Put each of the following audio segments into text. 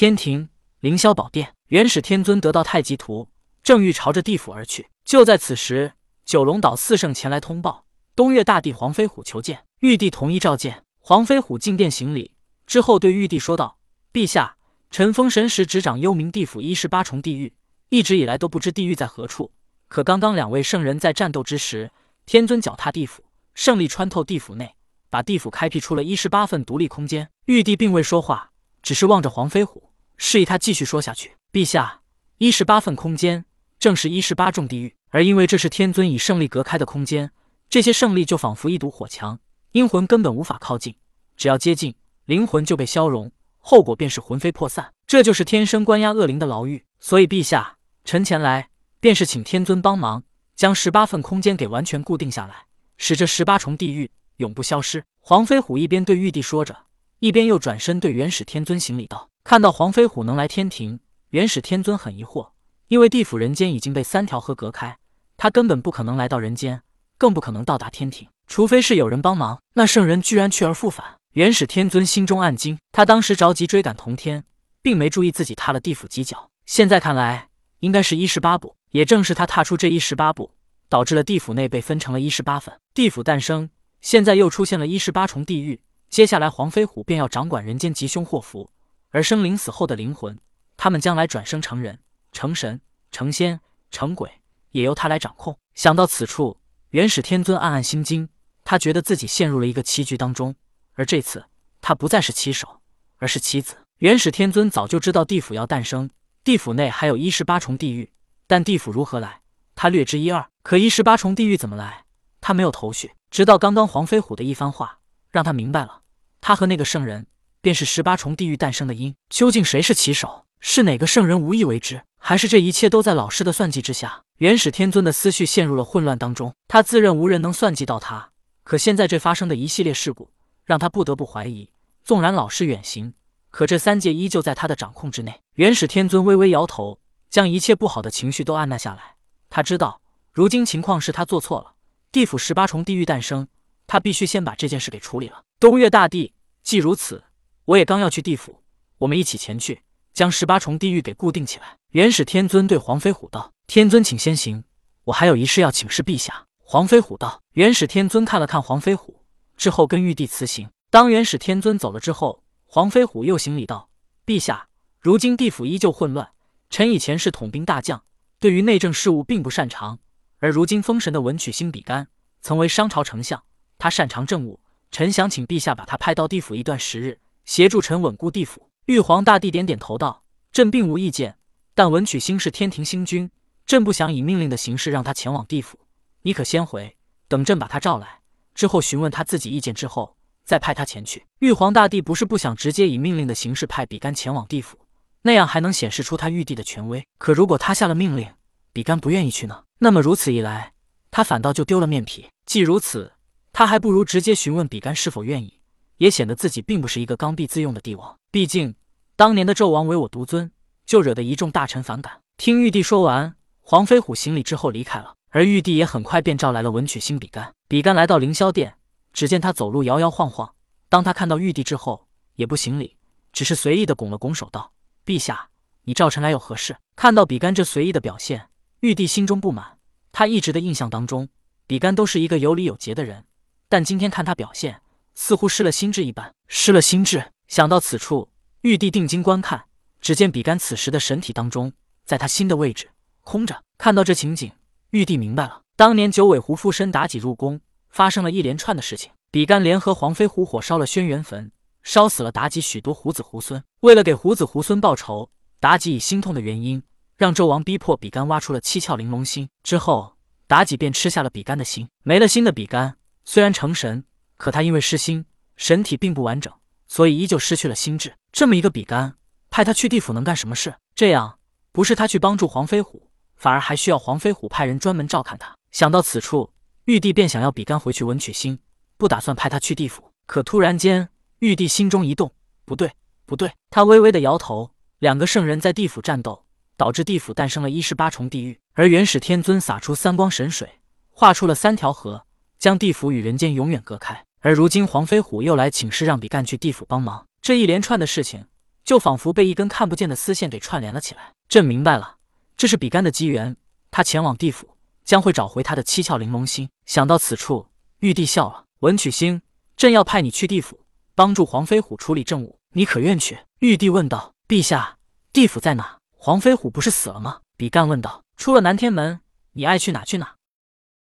天庭凌霄宝殿，元始天尊得到太极图，正欲朝着地府而去。就在此时，九龙岛四圣前来通报，东岳大帝黄飞虎求见。玉帝同意召见。黄飞虎进殿行礼之后，对玉帝说道：“陛下，臣封神时执掌幽冥地府一十八重地狱，一直以来都不知地狱在何处。可刚刚两位圣人在战斗之时，天尊脚踏地府，胜利穿透地府内，把地府开辟出了一十八份独立空间。”玉帝并未说话，只是望着黄飞虎，示意他继续说下去。陛下，一十八份空间正是一十八重地狱，而因为这是天尊以胜利隔开的空间，这些胜利就仿佛一堵火墙。阴魂根本无法靠近，只要接近，灵魂就被消融，后果便是魂飞魄散。这就是天生关押恶灵的牢狱。所以陛下，臣前来便是请天尊帮忙，将十八份空间给完全固定下来，使这十八重地狱永不消失。黄飞虎一边对玉帝说着，一边又转身对元始天尊行礼道：“看到黄飞虎能来天庭，元始天尊很疑惑，因为地府人间已经被三条河隔开，他根本不可能来到人间，更不可能到达天庭。”除非是有人帮忙，那圣人居然去而复返。元始天尊心中暗惊，他当时着急追赶同天，并没注意自己踏了地府几脚。现在看来，应该是一十八步。也正是他踏出这一十八步，导致了地府内被分成了一十八份，地府诞生。现在又出现了一十八重地狱，接下来黄飞虎便要掌管人间吉凶祸福，而生灵死后的灵魂，他们将来转生成人、成神、成仙、成鬼，也由他来掌控。想到此处，元始天尊暗暗心惊。他觉得自己陷入了一个棋局当中，而这次他不再是棋手，而是棋子。元始天尊早就知道地府要诞生，地府内还有一十八重地狱，但地府如何来，他略知一二。可一十八重地狱怎么来，他没有头绪。直到刚刚黄飞虎的一番话，让他明白了，他和那个圣人便是十八重地狱诞生的因。究竟谁是棋手？是哪个圣人无意为之，还是这一切都在老师的算计之下？元始天尊的思绪陷入了混乱当中，他自认无人能算计到他。可现在这发生的一系列事故，让他不得不怀疑，纵然老师远行，可这三界依旧在他的掌控之内。元始天尊微微摇头，将一切不好的情绪都按捺下来。他知道，如今情况是他做错了。地府十八重地狱诞生，他必须先把这件事给处理了。东岳大帝，既如此，我也刚要去地府，我们一起前去，将十八重地狱给固定起来。元始天尊对黄飞虎道：“天尊，请先行，我还有一事要请示陛下。”黄飞虎道：“元始天尊看了看黄飞虎之后，跟玉帝辞行。当元始天尊走了之后，黄飞虎又行礼道：‘陛下，如今地府依旧混乱，臣以前是统兵大将，对于内政事务并不擅长。而如今封神的文曲星比干曾为商朝丞相，他擅长政务，臣想请陛下把他派到地府一段时日，协助臣稳固地府。’玉皇大帝点点头道：‘朕并无意见，但文曲星是天庭星君，朕不想以命令的形式让他前往地府。’”你可先回，等朕把他召来之后，询问他自己意见之后，再派他前去。玉皇大帝不是不想直接以命令的形式派比干前往地府，那样还能显示出他玉帝的权威。可如果他下了命令，比干不愿意去呢？那么如此一来，他反倒就丢了面皮。既如此，他还不如直接询问比干是否愿意，也显得自己并不是一个刚愎自用的帝王。毕竟当年的纣王唯我独尊，就惹得一众大臣反感。听玉帝说完，黄飞虎行礼之后离开了。而玉帝也很快便召来了文曲星比干。比干来到凌霄殿，只见他走路摇摇晃晃。当他看到玉帝之后，也不行礼，只是随意的拱了拱手，道：“陛下，你召臣来有何事？”看到比干这随意的表现，玉帝心中不满。他一直的印象当中，比干都是一个有礼有节的人，但今天看他表现，似乎失了心智一般。失了心智。想到此处，玉帝定睛观看，只见比干此时的神体当中，在他心的位置空着。看到这情景。玉帝明白了，当年九尾狐附身妲己入宫，发生了一连串的事情。比干联合黄飞虎火烧了轩辕坟，烧死了妲己许多虎子猢狲。为了给虎子猢狲报仇，妲己以心痛的原因，让纣王逼迫比干挖出了七窍玲珑心。之后，妲己便吃下了比干的心。没了心的比干虽然成神，可他因为失心，神体并不完整，所以依旧失去了心智。这么一个比干，派他去地府能干什么事？这样不是他去帮助黄飞虎？反而还需要黄飞虎派人专门照看他。想到此处，玉帝便想要比干回去文曲星，不打算派他去地府。可突然间，玉帝心中一动，不对，不对！他微微的摇头。两个圣人在地府战斗，导致地府诞生了一十八重地狱。而元始天尊洒出三光神水，画出了三条河，将地府与人间永远隔开。而如今黄飞虎又来请示让比干去地府帮忙，这一连串的事情就仿佛被一根看不见的丝线给串联了起来。朕明白了，这是比干的机缘，他前往地府将会找回他的七窍玲珑心。想到此处，玉帝笑了：“文曲星，朕要派你去地府，帮助黄飞虎处理政务，你可愿去？”玉帝问道：“陛下，地府在哪？黄飞虎不是死了吗？”比干问道：“出了南天门，你爱去哪去哪。”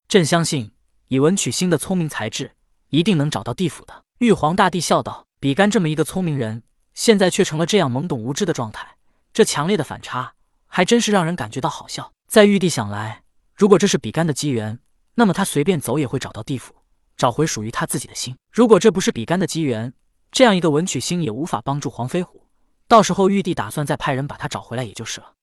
朕相信，以文曲星的聪明才智，一定能找到地府的。玉皇大帝笑道：“比干这么一个聪明人，现在却成了这样懵懂无知的状态，这强烈的反差，还真是让人感觉到好笑。”在玉帝想来，如果这是比干的机缘，那么他随便走也会找到地府，找回属于他自己的心；如果这不是比干的机缘，这样一个文曲星也无法帮助黄飞虎。到时候玉帝打算再派人把他找回来，也就是了。